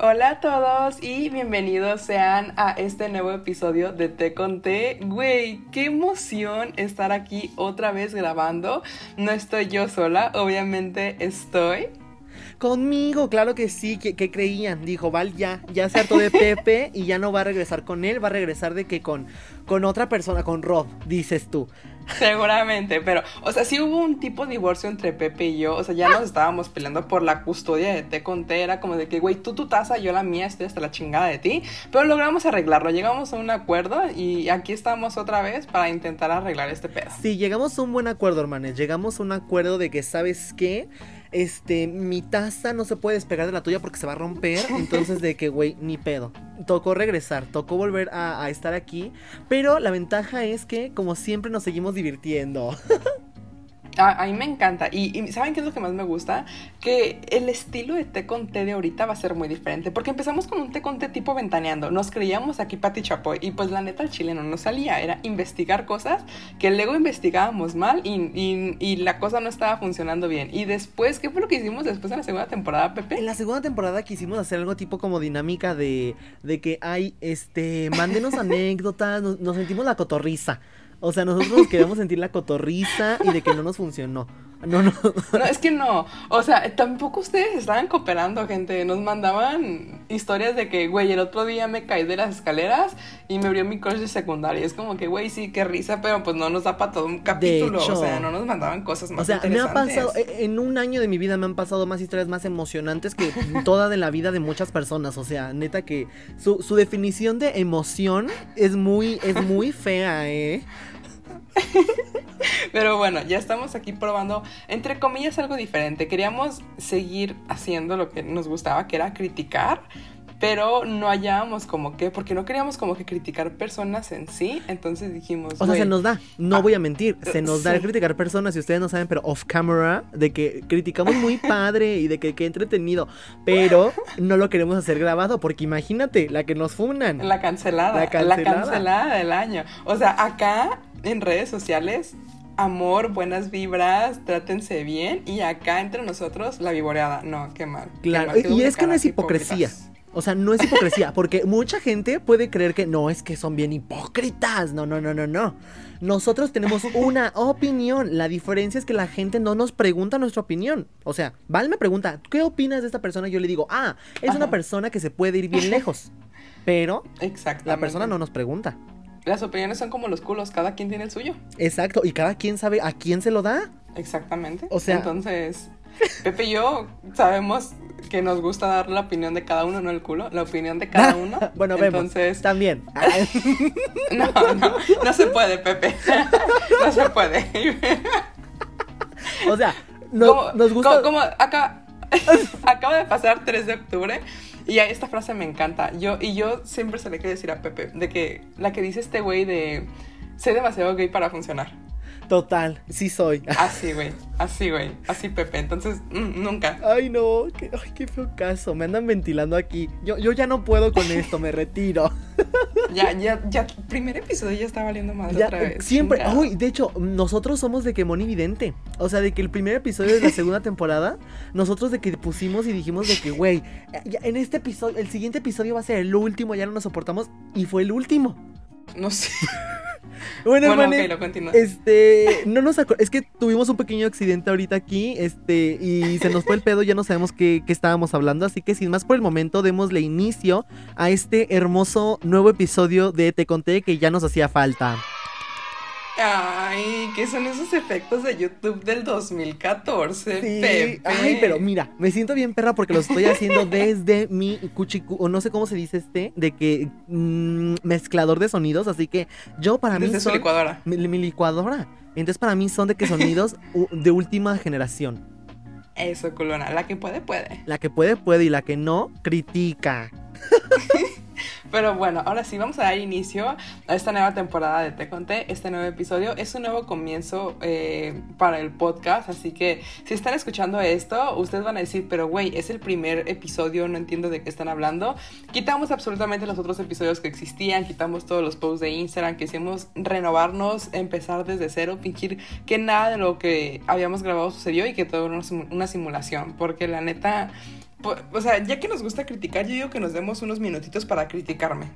Hola a todos y bienvenidos sean a este nuevo episodio de Te Conté. Güey, qué emoción estar aquí otra vez grabando. No estoy yo sola, obviamente estoy Conmigo, claro que sí, que, creían. Dijo, Val ya, ya se hartó de Pepe y ya no va a regresar con él, va a regresar de que con, con otra persona, con Rob, dices tú. Seguramente, pero, o sea, sí hubo un tipo de divorcio entre Pepe y yo, o sea, ya nos estábamos peleando por la custodia de Te Conté, era como de que, güey, tú tu taza, yo la mía, estoy hasta la chingada de ti, pero logramos arreglarlo, llegamos a un acuerdo y aquí estamos otra vez para intentar arreglar este pedo. Sí, llegamos a un buen acuerdo, hermanes, llegamos a un acuerdo de que, ¿sabes qué? Este, mi taza no se puede despegar de la tuya porque se va a romper. Entonces, de que, güey, ni pedo. Tocó regresar, tocó volver a, a estar aquí. Pero la ventaja es que, como siempre, nos seguimos divirtiendo. A, mí me encanta. Y, ¿saben qué es lo que más me gusta? Que el estilo de té con té de ahorita va a ser muy diferente. Porque empezamos con un té con té tipo ventaneando. Nos creíamos aquí Pati Chapoy. Y pues la neta, el chileno no salía. Era investigar cosas que luego investigábamos mal y, y, la cosa no estaba funcionando bien. Y después, ¿qué fue lo que hicimos después en la segunda temporada, Pepe? En la segunda temporada quisimos hacer algo tipo como dinámica de, de que hay, este, mándenos anécdotas, nos, nos sentimos la cotorriza. O sea, nosotros queríamos sentir la cotorriza y de que no nos funcionó. No, no. No, es que no. O sea, tampoco ustedes estaban cooperando, gente. Nos mandaban historias de que, güey, el otro día me caí de las escaleras y me abrió mi crush de secundaria. Es como que, güey, sí, qué risa, pero pues no nos da para todo un capítulo. o sea, no nos mandaban cosas más O sea, me ha pasado, e, en un año de mi vida me han pasado más historias más emocionantes que toda de la vida de muchas personas. O sea, neta que su, su definición de emoción es muy, es muy fea, ¿eh? Pero bueno, ya estamos aquí probando, entre comillas, algo diferente. Queríamos seguir haciendo lo que nos gustaba, que era criticar, pero no hallábamos como que, porque no queríamos como que criticar personas en sí, entonces dijimos... O sea, se nos da, no ah, voy a mentir, se nos da criticar personas, y ustedes no saben, pero off camera, de que criticamos muy padre y de que, que entretenido, pero no lo queremos hacer grabado, porque imagínate, la que nos funan. La cancelada, la cancelada, la cancelada del año. O sea, acá en redes sociales, amor, buenas vibras, trátense bien. Y acá entre nosotros, la vivoreada. No, qué mal. Claro, y es que no es hipocresía. O sea, no es hipocresía, porque mucha gente puede creer que no, es que son bien hipócritas. No, no, no, no, no. Nosotros tenemos una opinión. La diferencia es que la gente no nos pregunta nuestra opinión. O sea, Val me pregunta, ¿qué opinas de esta persona? Yo le digo, ah, es una persona que se puede ir bien lejos. Pero la persona no nos pregunta las opiniones son como los culos, cada quien tiene el suyo. Exacto, y cada quien sabe a quién se lo da. Exactamente. O sea, entonces, Pepe y yo sabemos que nos gusta dar la opinión de cada uno, no el culo, la opinión de cada uno. bueno, entonces, también. no, no, no se puede, Pepe. no se puede. o sea, nos gusta. Como, acá, acaba de pasar 3 de octubre y esta frase me encanta. Yo, y yo siempre se le quiero decir a Pepe, de que la que dice este güey de sé demasiado gay para funcionar. Total, sí soy. Así, güey. Así, güey. Así, Pepe. Entonces, mm, nunca. Ay, no. Qué, ay, qué feo caso. Me andan ventilando aquí. Yo, yo ya no puedo con esto. me retiro. ya, ya, ya. Primer episodio ya está valiendo madre otra vez. Siempre. Uy, de hecho, nosotros somos de que Monividente. O sea, de que el primer episodio de la segunda temporada, nosotros de que pusimos y dijimos de que, güey, en este episodio, el siguiente episodio va a ser el último. Ya no nos soportamos. Y fue el último. No sé. Bueno, bueno este, no nos es que tuvimos un pequeño accidente ahorita aquí, este, y se nos fue el pedo, ya no sabemos qué, qué estábamos hablando, así que sin más por el momento, démosle inicio a este hermoso nuevo episodio de Te Conté que ya nos hacía falta. Ay, ¿qué son esos efectos de YouTube del 2014? Sí. Ay, pero mira, me siento bien perra porque lo estoy haciendo desde mi cuchicu, o no sé cómo se dice este, de que mm, mezclador de sonidos, así que yo para mí. Desde licuadora. Mi, licuadora. Entonces para mí son de que sonidos de última generación. Eso, culona. La que puede, puede. La que puede, puede y la que no, critica. Pero bueno, ahora sí, vamos a dar inicio a esta nueva temporada de Te Conté. Este nuevo episodio es un nuevo comienzo eh, para el podcast, así que si están escuchando esto, ustedes van a decir, pero güey, es el primer episodio, no entiendo de qué están hablando. Quitamos absolutamente los otros episodios que existían, quitamos todos los posts de Instagram, que hicimos renovarnos, empezar desde cero, fingir que nada de lo que habíamos grabado sucedió y que todo era una simulación, porque la neta o sea, ya que nos gusta criticar, yo digo que nos demos unos minutitos para criticarme.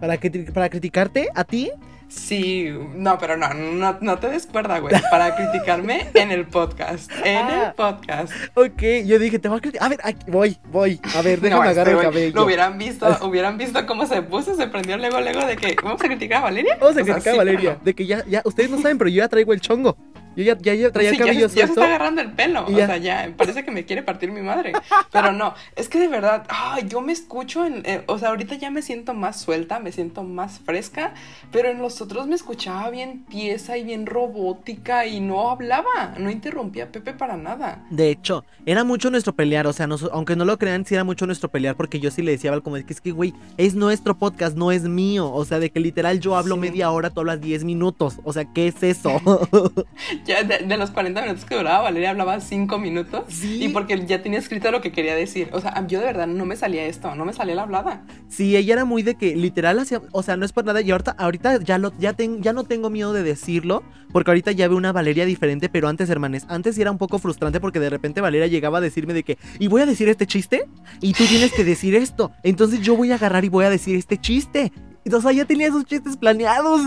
¿Para, que, para criticarte a ti? Sí, no, pero no, no, no te descuerda, güey. Para criticarme en el podcast. En el ah. podcast. Ok, yo dije, te voy a criticar. A ver, aquí, voy, voy. A ver, déjame no, agarrar el cabello. Lo hubieran visto, hubieran visto cómo se puso, se prendió luego, luego de que. ¿Vamos a criticar a Valeria? Vamos a criticar a Valeria. De que ya, ya, ustedes no saben, pero yo ya traigo el chongo. Yo ya, ya, traía el cabello ya, ya, se está agarrando el pelo. O sea, ya parece que me quiere partir mi madre. Pero no, es que de verdad, ay, yo me escucho en. Eh, o sea, ahorita ya me siento más suelta, me siento más fresca. Pero en los otros me escuchaba bien pieza y bien robótica y no hablaba. No interrumpía a Pepe para nada. De hecho, era mucho nuestro pelear. O sea, aunque no lo crean, sí era mucho nuestro pelear. Porque yo sí le decía como es que es que, güey, es nuestro podcast, no es mío. O sea, de que literal yo hablo media hora, tú hablas 10 minutos. O sea, ¿qué es eso? de, los 40 minutos que duraba, Valeria hablaba 5 minutos. Y porque ya tenía escrito lo que quería decir. O sea, yo de verdad no me salía esto, no me salía la hablada. Sí, ella era muy de que literal hacía, o sea, no es por nada. Y ahorita, ahorita ya, lo, ya, ya no tengo miedo de decirlo, porque ahorita ya veo una Valeria diferente, pero antes, hermanes, antes era un poco frustrante porque de repente Valeria llegaba a decirme de que, y voy a decir este chiste, y tú tienes que decir esto. Entonces yo voy a agarrar y voy a decir este chiste. O sea, ya tenía esos chistes planeados.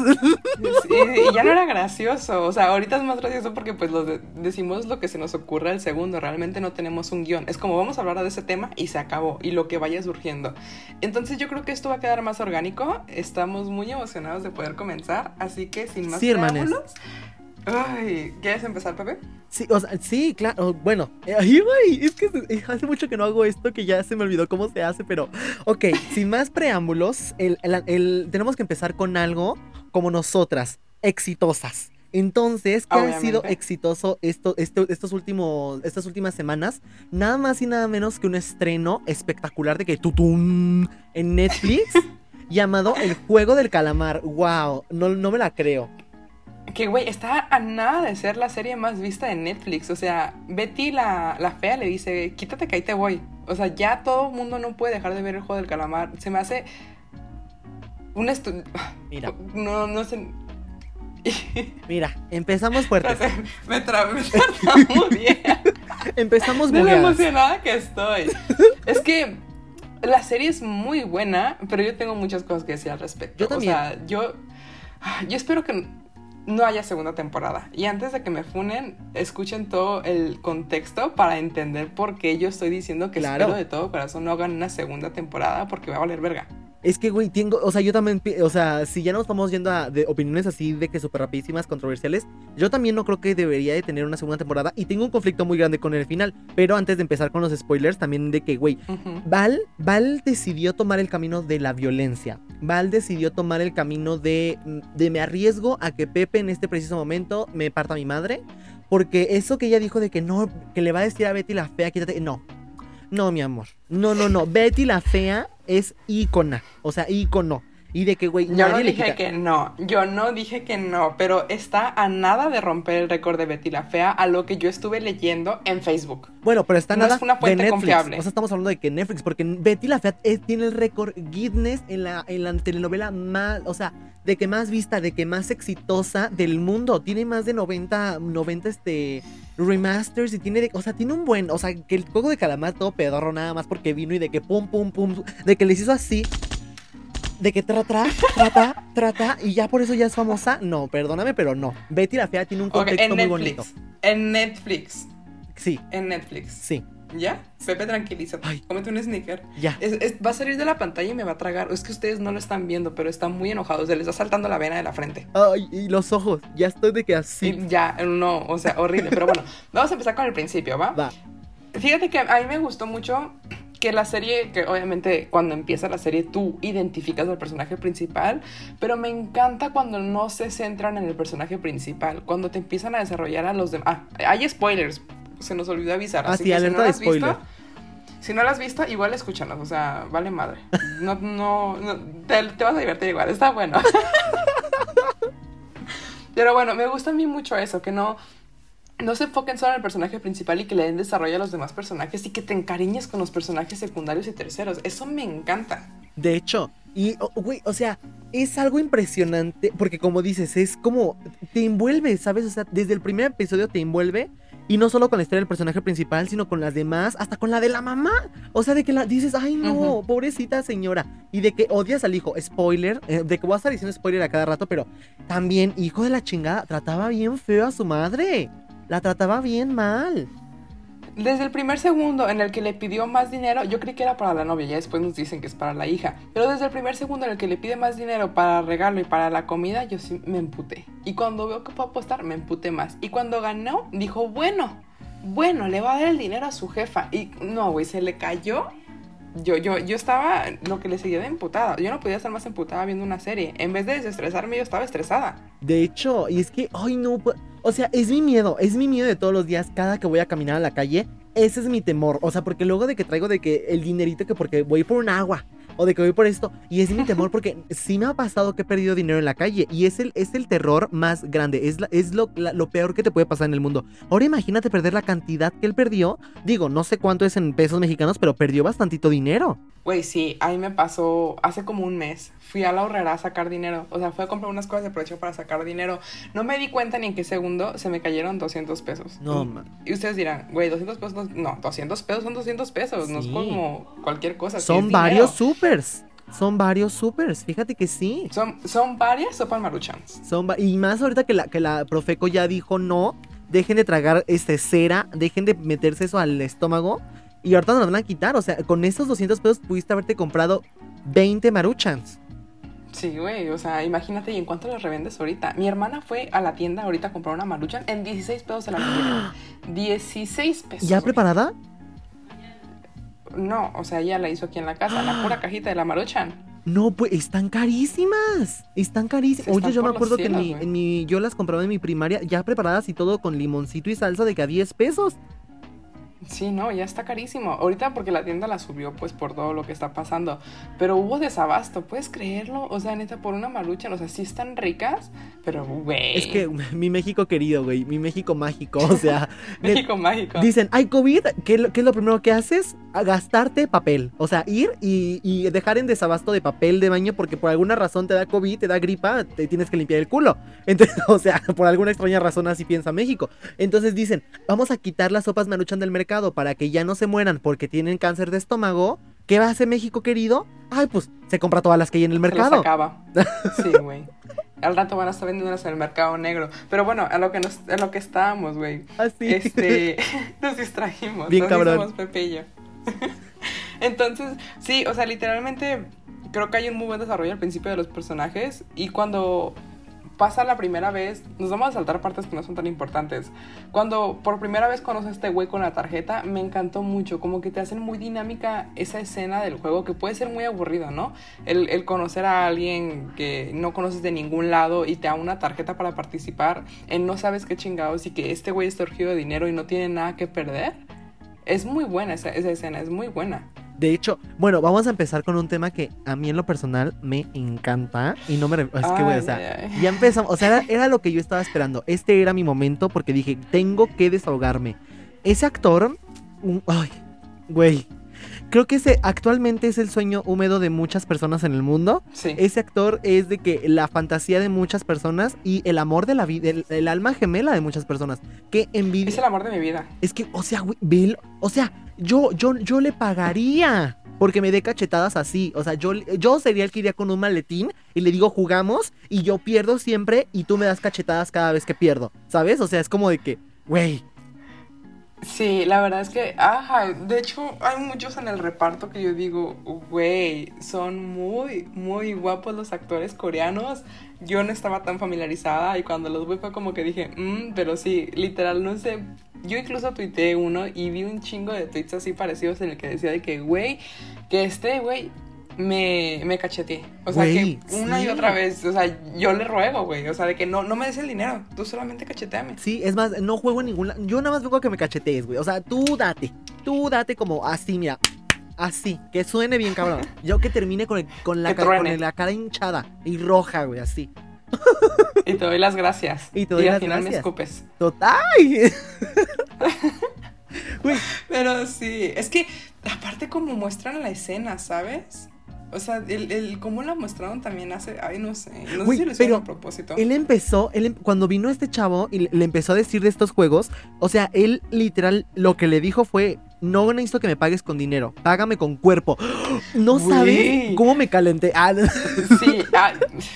Sí, y ya no era gracioso. O sea, ahorita es más gracioso porque pues lo decimos lo que se nos ocurre al segundo. Realmente no tenemos un guion. Es como vamos a hablar de ese tema y se acabó. Y lo que vaya surgiendo. Entonces yo creo que esto va a quedar más orgánico. Estamos muy emocionados de poder comenzar. Así que sin más sí, Ay, ¿quieres empezar, Pepe? Sí, o sea, sí, claro. Bueno, eh, ay, es que hace mucho que no hago esto que ya se me olvidó cómo se hace, pero ok, sin más preámbulos, el, tenemos que empezar con algo como nosotras, exitosas. Entonces, ¿qué ha sido exitoso esto, esto, estos últimos, estas últimas semanas? Nada más y nada menos que un estreno espectacular de que tutum en Netflix llamado El Juego del Calamar. ¡Wow! No, no me la creo. Que, güey, está a nada de ser la serie más vista de Netflix. O sea, Betty la, la fea le dice, quítate que ahí te voy. O sea, ya todo el mundo no puede dejar de ver el juego del calamar. Se me hace un estudio... Mira. No, no sé... Mira, empezamos fuerte. me trabé, me muy bien. empezamos muy emocionada que estoy. es que la serie es muy buena, pero yo tengo muchas cosas que decir al respecto. Yo también. O sea, yo, yo espero que no haya segunda temporada. Y antes de que me funen, escuchen todo el contexto para entender por qué yo estoy diciendo que espero de todo corazón no hagan una segunda temporada porque va a valer verga. Es que, güey, tengo, o sea, yo también, o sea, si ya nos estamos yendo a de opiniones así de que súper rapidísimas, controversiales, yo también no creo que debería de tener una segunda temporada y tengo un conflicto muy grande con el final. Pero antes de empezar con los spoilers, también de que, güey, Val, Val decidió tomar el camino de la violencia. Val decidió tomar el camino de, de me arriesgo a que Pepe en este preciso momento me parta a mi madre. Porque eso que ella dijo de que no, que le va a decir a Betty la fea, quítate, no, no, mi amor. No, no, no. Betty la fea es ícona. O sea, ícono. Y de que, güey, Yo no dije que no, yo no dije que no, pero está a nada de romper el récord de Betty la Fea a lo que yo estuve leyendo en Facebook. Bueno, pero está no nada es una fuente confiable. O sea, estamos hablando de que Netflix, porque Betty la Fea tiene el récord Guinness en la, en la telenovela más, o sea, de que más vista, de que más exitosa del mundo. Tiene más de 90, 90 este, remasters y tiene, o sea, tiene un buen, o sea, que el juego de calamar todo pedorro nada más porque vino y de que pum, pum, pum, de que les hizo así de que trata, trata, trata, y ya por eso ya es famosa. No, perdóname, pero no. Betty la Fea tiene un contexto muy bonito. En Netflix. Sí. En Netflix. Sí. ¿Ya? Pepe, tranquilízate. Ay. Cómete un sneaker. Ya. va a salir de la pantalla y me va a tragar. Es que ustedes no lo están viendo, pero está muy enojado. Se les está saltando la vena de la frente. Ay, y los ojos. Ya estoy de que así. ya, no, o sea, horrible. pero bueno, vamos a empezar con el principio, ¿va? Va. Fíjate que a mí me gustó mucho que la serie, que obviamente cuando empieza la serie tú identificas al personaje principal, pero me encanta cuando no se centran en el personaje principal, cuando te empiezan a desarrollar a los demás. Ah, hay spoilers, se nos olvidó avisar. Ah, así que si no de spoiler. si no la has visto, igual escúchanos, o sea, vale madre. No, no, te, te vas a divertir igual, está bueno. pero bueno, me gusta a mí mucho eso, que no no se enfoquen solo en el personaje principal y que le den desarrollo a los demás personajes y que te encariñes con los personajes secundarios y terceros. Eso me encanta. De hecho, y, güey, o sea, es algo impresionante porque como dices, es como, te envuelve, ¿sabes? O sea, desde el primer episodio te envuelve Y no solo con la historia del personaje principal, sino con las demás, hasta con la de la mamá. O sea, de que la dices, ay no, pobrecita señora. Y de que odias al hijo, spoiler, eh, de que voy a estar diciendo spoiler a cada rato, pero también, hijo de la chingada, trataba bien feo a su madre. La trataba bien mal. Desde el primer segundo en el que le pidió más dinero, yo creí que era para la novia, ya después nos dicen que es para la hija, pero desde el primer segundo en el que le pide más dinero para regalo y para la comida, yo sí me emputé. Y cuando veo que puedo apostar, me emputé más. Y cuando ganó, dijo, bueno, bueno, le va a dar el dinero a su jefa. Y no, güey, se le cayó. Yo, yo, yo estaba lo que le seguía de emputada. Yo no podía estar más emputada viendo una serie. En vez de desestresarme, yo estaba estresada. De hecho, y es que, ay no, o sea, es mi miedo, es mi miedo de todos los días, cada que voy a caminar a la calle, ese es mi temor. O sea, porque luego de que traigo de que el dinerito que porque voy por un agua o de que voy por esto. Y es mi temor porque sí me ha pasado que he perdido dinero en la calle. Y es el, es el terror más grande. Es, es lo, lo peor que te puede pasar en el mundo. Ahora imagínate perder la cantidad que él perdió. Digo, no sé cuánto es en pesos mexicanos, pero perdió bastantito dinero. Güey, sí, a mí me pasó hace como un mes. Fui a la horrera a sacar dinero. O sea, fui a comprar unas cosas de precio para sacar dinero. No me di cuenta ni en qué segundo se me cayeron 200 pesos. No, man. Y ustedes dirán, güey, 200 pesos. No, 200 pesos son 200 pesos. No es como cualquier cosa. Son varios supers. Son varios supers, fíjate que sí. Son, son varias sopas maruchans. Son y más ahorita que la, que la Profeco ya dijo no, dejen de tragar este cera, dejen de meterse eso al estómago. Y ahorita nos van a quitar, o sea, con esos 200 pesos pudiste haberte comprado 20 maruchans. Sí, güey, o sea, imagínate, ¿y en cuánto los revendes ahorita? Mi hermana fue a la tienda ahorita a comprar una maruchan en 16 pesos de la 16 pesos. ¿Ya preparada? No, o sea, ella la hizo aquí en la casa, la pura cajita de la maruchan. No, pues están carísimas. Están carísimas. Oye, yo me acuerdo que en mi, yo las compraba en mi primaria ya preparadas y todo con limoncito y salsa de que a 10 pesos. Sí, no, ya está carísimo. Ahorita porque la tienda la subió pues por todo lo que está pasando. Pero hubo desabasto, ¿puedes creerlo? O sea, neta, por una marucha, o sea, sí están ricas, pero güey. Es que mi México querido, güey, mi México mágico, o sea. México mágico. Dicen, hay COVID, ¿qué, es lo primero que haces? A gastarte papel. O sea, ir y, dejar en desabasto de papel de baño porque por alguna razón te da COVID, te da gripa, te tienes que limpiar el culo. Entonces, o sea, por alguna extraña razón así piensa México. Entonces dicen, vamos a quitar las sopas maruchan del mercado para que ya no se mueran porque tienen cáncer de estómago, ¿qué va a hacer México querido? Ay, pues se compra todas las que hay en el mercado. Se acaba. Sí, güey. Al rato van a estar vendiéndolas en el mercado negro. Pero bueno, a lo que nos, a lo que estábamos, güey. Así. Ah, este, nos distrajimos. Bien nos cabrón. Pepillo. Entonces, sí, o sea, literalmente creo que hay un muy buen desarrollo al principio de los personajes y cuando pasa la primera vez, nos vamos a saltar partes que no son tan importantes. Cuando por primera vez conoces a este güey con la tarjeta, me encantó mucho, como que te hacen muy dinámica esa escena del juego que puede ser muy aburrido, ¿no? El, conocer a alguien que no conoces de ningún lado y te da una tarjeta para participar en no sabes qué chingados y que este güey está urgido de dinero y no tiene nada que perder. Es muy buena esa escena, es muy buena. De hecho, bueno, vamos a empezar con un tema que a mí en lo personal me encanta. Y no me. Es que, güey, o sea, ya empezamos. O sea, era, lo que yo estaba esperando. Este era mi momento porque dije, tengo que desahogarme. Ese actor. ay, güey. Creo que ese actualmente es el sueño húmedo de muchas personas en el mundo. Sí. Ese actor es de que la fantasía de muchas personas y el amor de la vida, el, alma gemela de muchas personas. Que envidia. Es el amor de mi vida. Es que, o sea, Bill, o sea, yo, yo, yo le pagaría porque me dé cachetadas así. O sea, yo, yo sería el que iría con un maletín y le digo jugamos y yo pierdo siempre y tú me das cachetadas cada vez que pierdo. ¿Sabes? O sea, es como de que, güey. Sí, la verdad es que, ajá, de hecho hay muchos en el reparto que yo digo, güey, son muy, muy guapos los actores coreanos. Yo no estaba tan familiarizada y cuando los vi fue como que dije, mmm, pero sí, literal, no sé yo incluso tuiteé uno y vi un chingo de tweets así parecidos en el que decía de que, güey, que este güey me, me cacheteé. O sea, que una y otra vez, o sea, yo le ruego, güey. O sea, de que no, no me des el dinero, tú solamente cacheteame. Sí, es más, no juego en ningún Yo nada más vengo a que me cachetees, güey. O sea, tú date. Tú date como así, mira. Así, que suene bien, cabrón. Yo que termine con, con, la, con la cara hinchada y roja, güey, así. Y te doy las gracias. Y te doy al final me escupes. Total. Pero sí, es que aparte como muestran la escena, ¿sabes? O sea, el, el cómo la mostraron también hace. Ay, no sé. No sé si lo hicieron a propósito. Él empezó, él, em- cuando vino este chavo y le, empezó a decir de estos juegos, o sea, él literal lo que le dijo fue, no necesito que me pagues con dinero, págame con cuerpo. No Güey. sabes cómo me calenté. Ah, Sí, ah,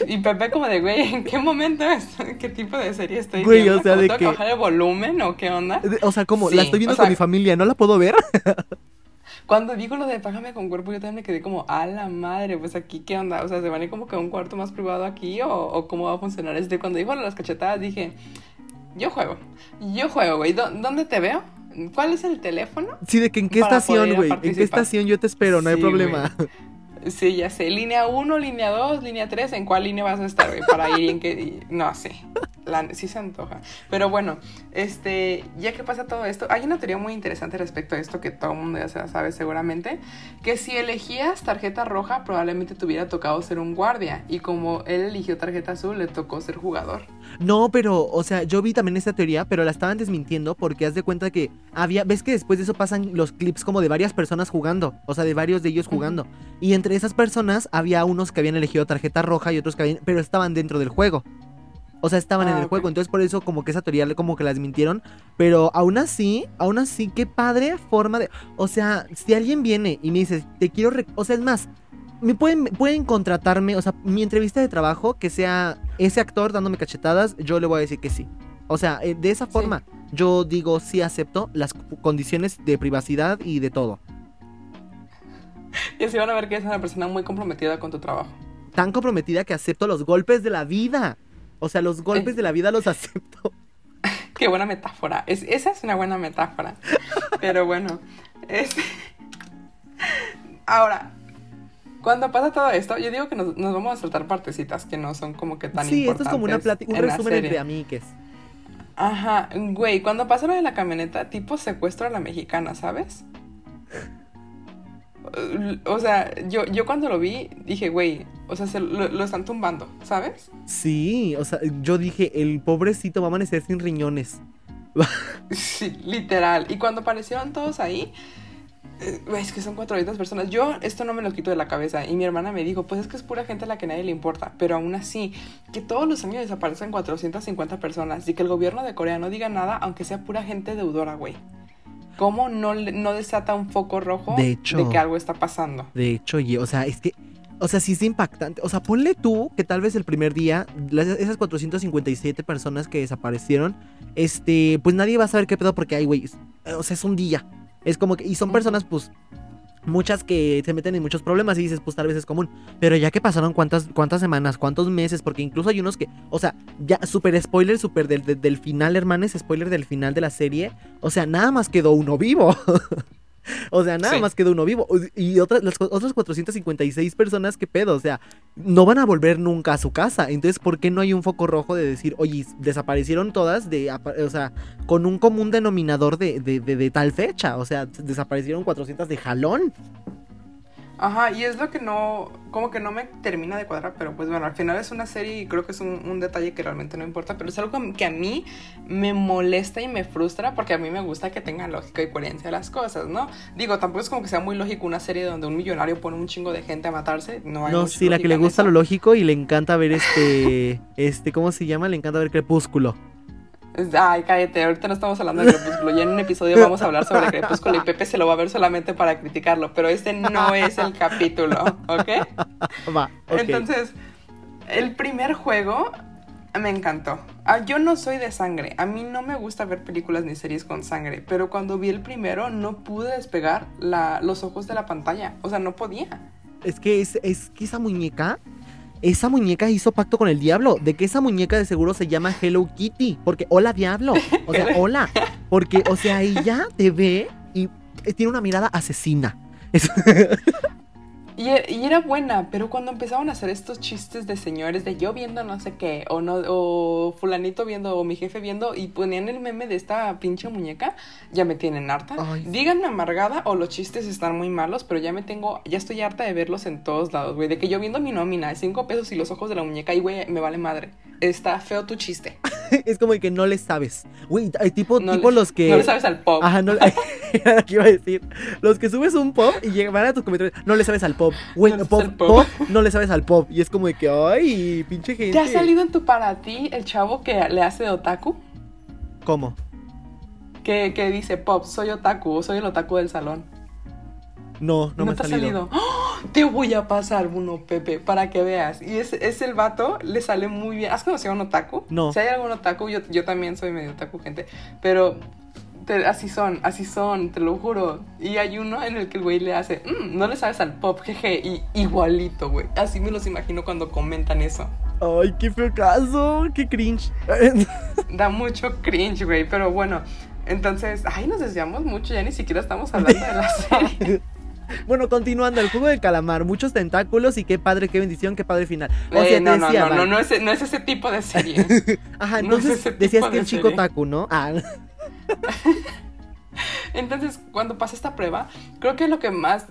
y Pepe como de, güey, ¿en qué momento es? ¿Qué tipo de serie estoy Güey, viendo? o sea, ¿Cómo de tengo que- bajar el volumen o qué onda? o sea, como, Sí, la estoy viendo o sea- con mi familia, ¿no la puedo ver? Cuando dijo lo de págame con cuerpo, yo también me quedé como, a la madre, pues aquí, ¿qué onda? O sea, ¿se van a ir como que a un cuarto más privado aquí o, o cómo va a funcionar? Este, cuando dijo de las cachetadas, dije, yo juego, yo juego, güey, ¿Dó- ¿dónde te veo? ¿Cuál es el teléfono? Sí, de que en qué estación, güey, en qué estación yo te espero, no hay problema. Sí, ya sé, línea 1, línea 2, línea 3, ¿en cuál línea vas a estar, güey? Para ir en qué... No sé, la, sí se antoja. Pero bueno, este, ya que pasa todo esto, hay una teoría muy interesante respecto a esto que todo el mundo ya sabe seguramente, que si elegías tarjeta roja, probablemente te hubiera tocado ser un guardia, y como él eligió tarjeta azul, le tocó ser jugador. No, pero, o sea, yo vi también esta teoría, pero la estaban desmintiendo porque haz de cuenta que había, ves que después de eso pasan los clips como de varias personas jugando, o sea, de varios de ellos jugando. Y entre esas personas había unos que habían elegido tarjeta roja y otros que habían, pero estaban dentro del juego. O sea, estaban en Ah, el juego, entonces por eso como que esa teoría como que la desmintieron, pero aún así, aún así, qué padre forma de, o sea, si alguien viene y me dice, te quiero, o sea, es más, me pueden, pueden contratarme, o sea, mi entrevista de trabajo, que sea ese actor dándome cachetadas, yo le voy a decir que sí. O sea, eh, de esa Sí. forma, yo digo sí acepto las condiciones de privacidad y de todo. Y así van a ver que es una persona muy comprometida con tu trabajo. Tan comprometida que acepto los golpes de la vida. O sea, los golpes Eh. de la vida los acepto. Qué buena metáfora. Es, esa es una buena metáfora. Pero bueno. este- Ahora, cuando pasa todo esto, yo digo que nos, nos vamos a saltar partecitas que no son como que tan Sí, esto importantes. es como una plática, un en resumen entre amigues. Ajá, güey, cuando pasa lo de la camioneta, tipo secuestro a la mexicana, ¿sabes? O sea, yo, yo cuando lo vi, dije, güey, o sea, se lo, lo están tumbando, ¿sabes? Sí, o sea, yo dije, el pobrecito va a amanecer sin riñones. Sí, literal. Y cuando aparecieron todos ahí, es que son 400 personas. Yo esto no me lo quito de la cabeza. Y mi hermana me dijo, pues es que es pura gente a la que nadie le importa. Pero aún así, que todos los años desaparecen 450 personas y que el gobierno de Corea no diga nada, aunque sea pura gente deudora, güey. ¿Cómo no, no desata un foco rojo De hecho. que algo está pasando? De hecho, o sea, es que, o sea, sí es impactante. O sea, ponle tú que tal vez el primer día, las- esas 457 personas que desaparecieron, este, pues nadie va a saber qué pedo porque hay, güey, o sea, es un día. Es como que, y son personas, pues, muchas que se meten en muchos problemas y dices, pues tal vez es común. Pero ya que pasaron cuántas, cuántas semanas, cuántos meses, porque incluso hay unos que, o sea, ya, super spoiler, super del, del, del final, hermanes, spoiler del final de la serie. O sea, nada más quedó uno vivo. O sea, nada Sí. más quedó uno vivo. Y otras, las otras 456 personas, ¿qué pedo? O sea, no van a volver nunca a su casa. Entonces, ¿por qué no hay un foco rojo de decir, oye, desaparecieron todas de, o sea, con un común denominador de, de, de- de tal fecha? O sea, desaparecieron 400 de jalón. Ajá, y es lo que no, como que no me termina de cuadrar, pero pues bueno, al final es una serie y creo que es un, un detalle que realmente no importa, pero es algo que a mí me molesta y me frustra porque a mí me gusta que tengan lógica y coherencia las cosas, ¿no? Digo, tampoco es como que sea muy lógico una serie donde un millonario pone un chingo de gente a matarse, no hay No, sí, la que le gusta lo lógico y le encanta ver este, este, ¿cómo se llama? Le encanta ver Crepúsculo. Ay, cállate, ahorita no estamos hablando de Crepúsculo. Ya en un episodio vamos a hablar sobre Crepúsculo y Pepe se lo va a ver solamente para criticarlo, pero este no es el capítulo, ¿ok? Va. Entonces, el primer juego me encantó. Ah, yo no soy de sangre, a mí no me gusta ver películas ni series con sangre, pero cuando vi el primero no pude despegar la- los ojos de la pantalla, o sea, no podía. Es que es, es que esa muñeca, esa muñeca hizo pacto con el diablo. De que esa muñeca de seguro se llama Hello Kitty. Porque, hola diablo. O sea, hola. Porque, o sea, ella te ve y eh, tiene una mirada asesina. Es- Y, y era buena, pero cuando empezaban a hacer estos chistes de señores de yo viendo no sé qué, o no, o fulanito viendo, o mi jefe viendo, y ponían el meme de esta pinche muñeca, ya me tienen harta. Ay. Díganme amargada o los chistes están muy malos, pero ya me tengo, ya estoy harta de verlos en todos lados, güey. De que yo viendo mi nómina de cinco pesos y los ojos de la muñeca, y güey, me vale madre. Está feo tu chiste. es como que no le sabes. Güey, hay tipo, No tipo le- los que. No le sabes al pop. Ajá, no era lo que iba a decir. Los que subes un pop y llegan a tus comentarios, no le sabes al pop. Güey, No le pop, sabes al pop. pop, no le sabes al pop. Y es como de que, ay, pinche gente. ¿Te ha salido en tu para ti el chavo que le hace de otaku? ¿Cómo? Que, que dice, pop, soy otaku, o soy el otaku del salón. No, no, me ha te salido. ¡Ah! Te voy a pasar uno, Pepe, para que veas. Y es, es el vato, le sale muy bien. ¿Has conocido a un otaku? No. Si hay algún otaku, yo, yo también soy medio otaku, gente. Pero te- así son, así son, te lo juro. Y hay uno en el que el güey le hace, "Mm, no le sabes al pop, jeje, y igualito, güey. Así me los imagino cuando comentan eso. Ay, qué feo caso, qué cringe. Da mucho cringe, güey, pero bueno. Entonces, ay, nos desviamos mucho, ya ni siquiera estamos hablando de la serie. bueno, continuando, el juego de calamar, muchos tentáculos y qué padre, qué bendición, qué padre final. O Eh, sea, no, no, decía, no, no, Val. no es, no es ese tipo de serie. Ajá, no es entonces decías que el chico serie. taku, ¿no? Ah, Entonces, cuando pasa esta prueba, creo que lo que más,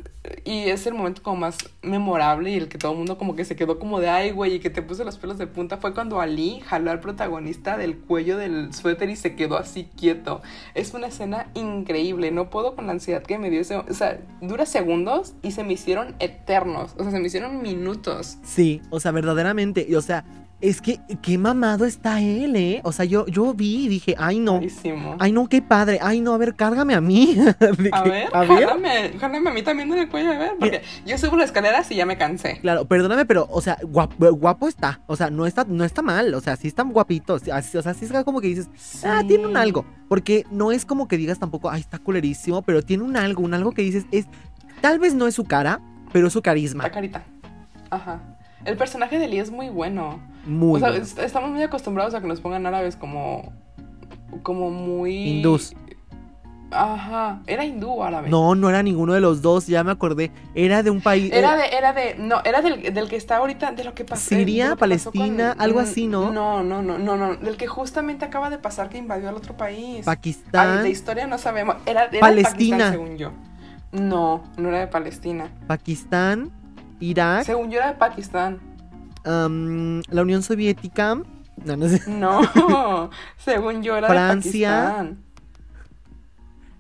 y es el momento como más memorable y el que todo el mundo como que se quedó como de ay, güey, y que te puso los pelos de punta, fue cuando Ali jaló al protagonista del cuello del suéter y se quedó así quieto. Es una escena increíble, no puedo con la ansiedad que me dio ese, o sea, dura segundos y se me hicieron eternos, o sea, se me hicieron minutos. sí, o sea, verdaderamente, y, o sea, es que qué mamado está él, ¿eh? O sea, yo, yo vi y dije, ay no, Buenísimo. ay no, qué padre, ay no, a ver, cárgame a mí. A ver, a ver. jálame, jálame a mí también en el cuello, a ver, porque yo subo las escaleras y ya me cansé. Claro, perdóname, pero, o sea, guapo, guapo está. O sea, no está, no está mal. O sea, sí está guapito. sí, así- O sea, sí es como que dices, ah, tiene un algo. Porque no es como que digas tampoco, ay, está culerísimo, pero tiene un algo, un algo que dices, es, tal vez no es su cara, pero es su carisma. La carita. Ajá. El personaje de Lee es muy bueno. Muy o sea, bueno. est- estamos muy acostumbrados a que nos pongan árabes como. como muy. Hindús. Ajá. ¿Era hindú o árabe? No, no era ninguno de los dos, ya me acordé. Era de un país. Era eh, de, era de, no, era del, del que está ahorita, de lo que pasó. Siria, pasó Palestina, algo así, ¿no? No, no, no, no, no, del que justamente acaba de pasar que invadió al otro país. Pakistán. Ay, de historia no sabemos. Era, era de Palestina. Pakistán, según yo. No, no era de Palestina. Pakistán, Irak, Según yo era de Pakistán. La Unión Soviética. No, no sé. No, según yo era Francia. de Pakistán.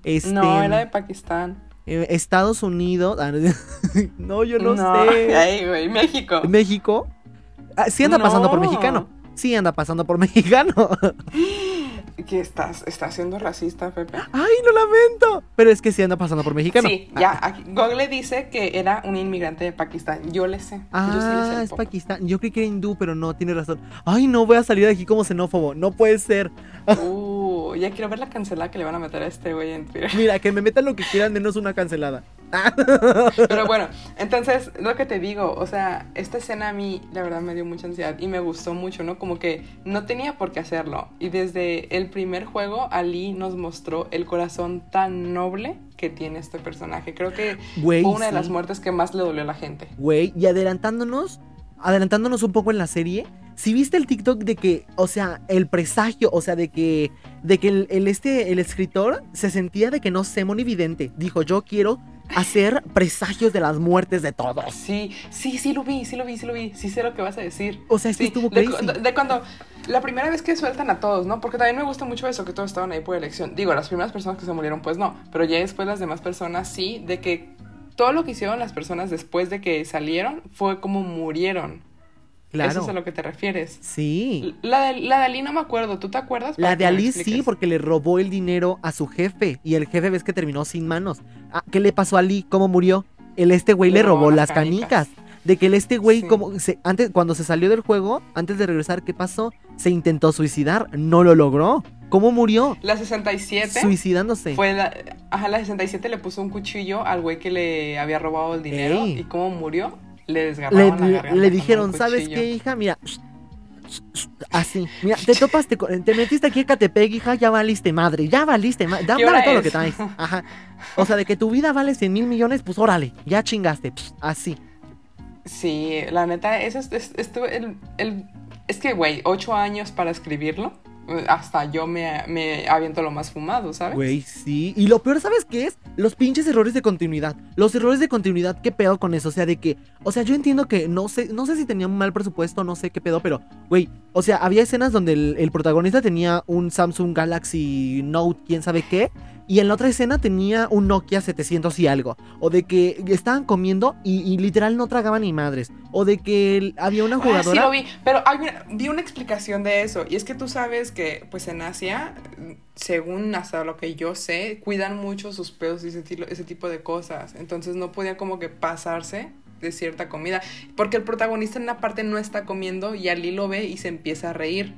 Este, No, era de Pakistán. eh, Estados Unidos. ah, no, yo no, No, sé. Ay, güey, México. México. Ah, sí anda pasando por No. mexicano. Sí anda pasando por mexicano. ¿Qué estás? ¿Estás siendo racista, Pepe? Ay, lo lamento. Pero es que sí anda pasando por mexicano. Sí, ya. Aquí, Google dice que era un inmigrante de Pakistán. Yo le sé. yo sí le sé Ah, un es poco. Pakistán. Yo creí que era hindú, pero no, tiene razón. Ay, no voy a salir de aquí como xenófobo. No puede ser. Uh, ya quiero ver la cancelada que le van a meter a este güey en Twitter. Mira, que me metan lo que quieran, menos una cancelada. Pero bueno, entonces, lo que te digo, o sea, esta escena a mí, la verdad, me dio mucha ansiedad y me gustó mucho, ¿no? Como que no tenía por qué hacerlo. Y desde el primer juego, Ali nos mostró el corazón tan noble que tiene este personaje. Creo que fue una de las muertes que más le dolió a la gente. Güey, y adelantándonos, adelantándonos un poco en la serie, si viste el TikTok de que, o sea, el presagio, o sea, de que, de que el, el este, el escritor se sentía de que no sé monividente. Dijo, yo quiero hacer presagios de las muertes de todos. Sí, sí, sí lo vi, sí lo vi, sí lo vi. Sí sé lo que vas a decir. O sea, es que Sí, estuvo de, crazy. de cuando la primera vez que sueltan a todos, ¿no? Porque también me gusta mucho eso, que todos estaban ahí por elección. Digo, las primeras personas que se murieron, pues no, pero ya después las demás personas sí, de que todo lo que hicieron las personas después de que salieron fue como murieron. Eso Claro. es a lo que te refieres. Sí. La de, la de Ali no me acuerdo, ¿tú te acuerdas? La de Ali sí, porque le robó el dinero a su jefe. Y el jefe ves que terminó sin manos. Ah, ¿Qué le pasó a Ali? ¿Cómo murió? El este güey le, robó las canicas. De que el este güey, Sí. como se, antes, cuando se salió del juego, antes de regresar, ¿qué pasó? Se intentó suicidar, no lo logró. ¿Cómo murió? La 67 Suicidándose. fue la... Ajá, la 67 le puso un cuchillo al güey que le había robado el dinero. Ey. ¿Y cómo murió? Le Le, desgarraron la le- garganta le con dijeron, ¿sabes cuchillo". qué, hija? Mira, así. Mira, te topaste, con- te metiste aquí a Catepec, hija, ya valiste madre, ya valiste madre. ¿Qué Dame todo lo que traes. Ajá. O sea, de que tu vida vale 100 mil millones, pues órale, ya chingaste. Así. Sí, la neta, eso es, es- el, el- es que, güey, ocho años para escribirlo. Hasta yo me, me aviento lo más fumado, ¿sabes? Güey, sí. Y lo peor, ¿sabes qué es? Los pinches errores de continuidad. Los errores de continuidad, ¿qué pedo con eso? O sea, de que, o sea, yo entiendo que no sé, no sé si tenía un mal presupuesto, no sé qué pedo, pero, güey, o sea, había escenas donde el, el protagonista tenía un Samsung Galaxy Note, quién sabe qué, y en la otra escena tenía un Nokia 700 y algo. O de que estaban comiendo y, literal no tragaban ni madres. O de que había una jugadora. Ah, sí, lo vi. Pero vi una explicación de eso. Y es que tú sabes que, pues en Asia, según hasta lo que yo sé, cuidan mucho sus pedos y ese, ese tipo de cosas. Entonces no podía como que pasarse de cierta comida. Porque el protagonista en una parte no está comiendo y Ali lo ve y se empieza a reír.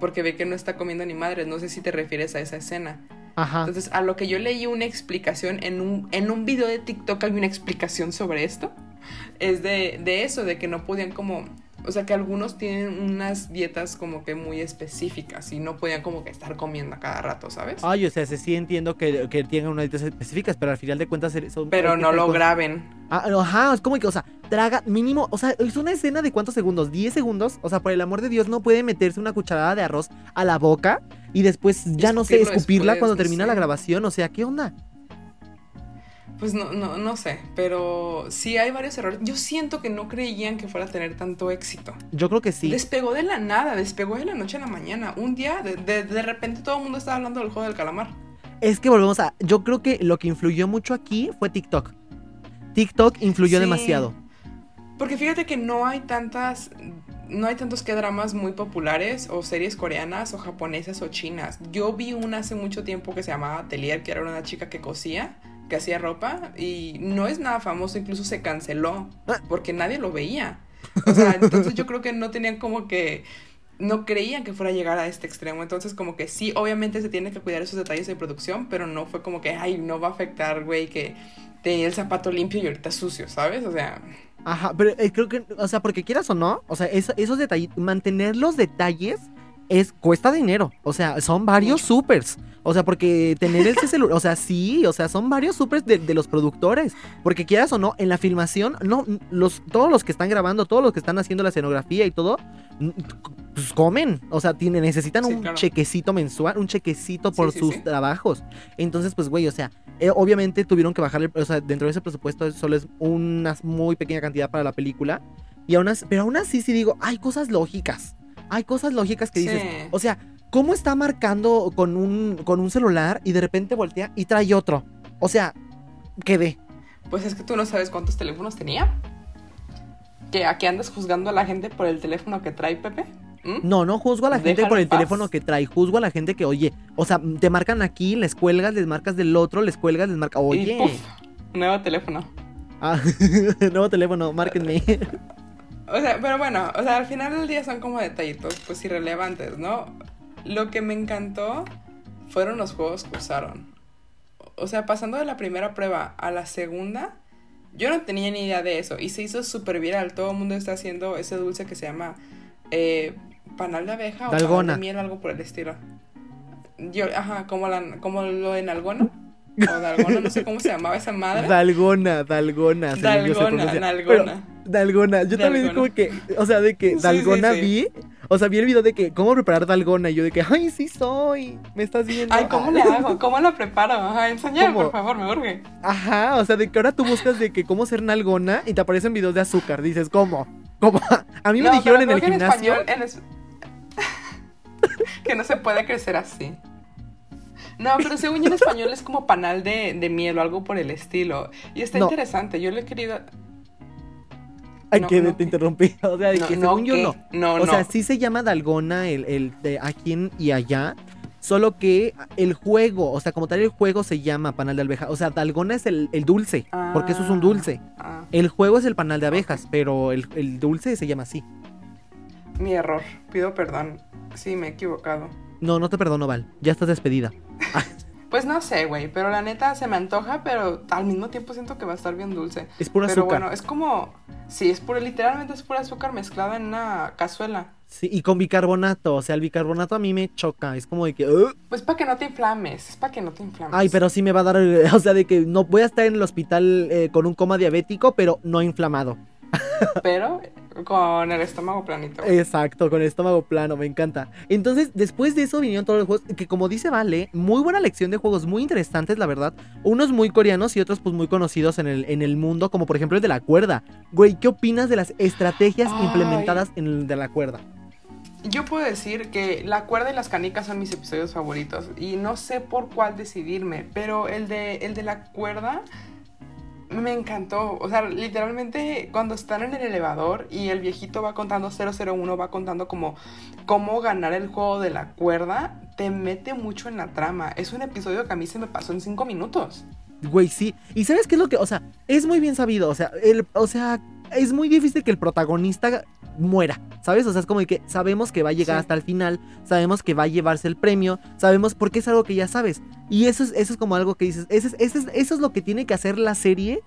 Porque ve que no está comiendo ni madres. No sé si te refieres a esa escena. Entonces, a lo que yo leí una explicación en un, en un video de TikTok hay una explicación sobre esto. Es de, de eso, de que no podían como o sea que algunos tienen unas dietas como que muy específicas y no podían como que estar comiendo a cada rato, ¿sabes? Ay, o sea, sí entiendo que, que tienen unas dietas específicas, pero al final de cuentas son... Pero no lo graben. Ah, ajá, es como que, o sea, traga mínimo, o sea, es una escena de cuántos segundos, 10 segundos, o sea, por el amor de Dios no puede meterse una cucharada de arroz a la boca y después ya no sé, escupirla cuando termina la grabación, o sea, ¿qué onda? Pues no, no, no sé, pero sí hay varios errores. Yo siento que no creían que fuera a tener tanto éxito. Yo creo que sí. Despegó de la nada, despegó de la noche a la mañana. Un día, de, de, repente todo el mundo estaba hablando del juego del calamar. Es que volvemos a... Yo creo que lo que influyó mucho aquí fue TikTok. TikTok influyó demasiado. Porque fíjate que no hay tantas no hay tantos que dramas muy populares o series coreanas o japonesas o chinas. Yo vi una hace mucho tiempo que se llamaba Atelier, que era una chica que cosía que hacía ropa y no es nada famoso, incluso se canceló ah. porque nadie lo veía. O sea, entonces yo creo que no tenían como que no creían que fuera a llegar a este extremo. Entonces, como que sí, obviamente se tiene que cuidar esos detalles de producción, pero no fue como que, ay, no va a afectar, güey, que tenía el zapato limpio y ahorita sucio, ¿sabes? O sea. Ajá, pero eh, creo que, o sea, porque quieras o no, o sea, esos detalles, mantener los detalles es cuesta dinero. O sea, son varios supers. O sea, porque tener ese celular, o sea, sí, o sea, son varios supers de, los productores. Porque quieras o no, en la filmación, no, los, todos los que están grabando, todos los que están haciendo la escenografía y todo, pues comen. O sea, tienen, necesitan un chequecito mensual, un chequecito por sus trabajos. Entonces, pues, güey, o sea, eh, obviamente tuvieron que bajarle, o sea, dentro de ese presupuesto solo es una muy pequeña cantidad para la película. Y aún así, pero aún así sí digo, hay cosas lógicas hay cosas lógicas que dices, o sea, ¿cómo está marcando con un, con un celular y de repente voltea y trae otro? O sea, ¿qué ve? Pues es que tú no sabes cuántos teléfonos tenía. ¿Que aquí andas juzgando a la gente por el teléfono que trae Pepe? ¿Mm? No, no juzgo a la gente por el teléfono que trae, juzgo a la gente que, oye, o sea, te marcan aquí, les cuelgas, les marcas del otro, les cuelgas, les marcas, oye. nuevo teléfono. Ah, nuevo teléfono, márquenme. O sea, pero bueno, o sea, al final del día son como detallitos, pues irrelevantes, ¿no? Lo que me encantó fueron los juegos que usaron. O sea, pasando de la primera prueba a la segunda, yo no tenía ni idea de eso. Y se hizo súper viral. Todo el mundo está haciendo ese dulce que se llama eh, panal de abeja o panal de miel, algo por el estilo. Yo, ajá, como, la, como lo de Nalgona. O Dalgona, no sé cómo se llamaba esa madre. Dalgona, Dalgona. Dalgona, Dalgona. Dalgona. Yo también como que, o sea, de que Dalgona vi, o sea, vi el video de que cómo preparar Dalgona y yo de que, ay, sí soy, me estás viendo. Ay, ¿cómo le hago? ¿Cómo lo preparo? Ajá, enséñame, por favor, me urge. Ajá, o sea, de que ahora tú buscas de que cómo ser nalgona y te aparecen videos de azúcar. Dices, ¿cómo? ¿Cómo? A mí me dijeron en el gimnasio. En español, que no se puede crecer así. No, pero según yo en español es como panal de, de miel o algo por el estilo. Y está interesante. Yo le he querido. Ay, que te interrumpí. O sea, que según yo no. No, O sea, sí se llama Dalgona el, el de aquí y allá. Solo que el juego, o sea, como tal el juego se llama panal de abeja. O sea, Dalgona es el, el dulce, porque eso es un ah, dulce. Ah. El juego es el panal de abejas, pero el, el dulce se llama así. Mi error, pido perdón. Sí, me he equivocado. No, no te perdono, Val. Ya estás despedida. Pues no sé, güey, pero la neta se me antoja, pero al mismo tiempo siento que va a estar bien dulce. Es pura pero azúcar. bueno, es como, sí, es pura, literalmente es pura azúcar mezclada en una cazuela. Sí, y con bicarbonato, o sea, el bicarbonato a mí me choca, es como de que... Pues para que no te inflames, es para que no te inflames. Ay, pero sí me va a dar, o sea, de que no voy a estar en el hospital eh, con un coma diabético, pero no inflamado. Pero, con el estómago planito. Exacto, con el estómago plano, me encanta. Entonces, después de eso vinieron todos los juegos, que como dice Vale, muy buena lección de juegos, muy interesantes, la verdad. Unos muy coreanos y otros pues muy conocidos en el, en el mundo, como por ejemplo el de la cuerda. Güey, ¿qué opinas de las estrategias implementadas en el de la cuerda? Yo puedo decir que la cuerda y las canicas son mis episodios favoritos y no sé por cuál decidirme, pero el de, el de la cuerda me encantó. O sea, literalmente cuando están en el elevador y el viejito va contando 001, va contando como cómo ganar el juego de la cuerda, te mete mucho en la trama. Es un episodio que a mí se me pasó en cinco minutos. Güey, sí. Y sabes qué es lo que, o sea, es muy bien sabido. O sea, el, o sea, es muy difícil que el protagonista muera, ¿sabes? O sea, es como que sabemos que va a llegar hasta el final, sabemos que va a llevarse el premio, sabemos porque es algo que ya sabes. Y eso es, eso es como algo que dices, eso es, eso es, eso es lo que tiene que hacer la serie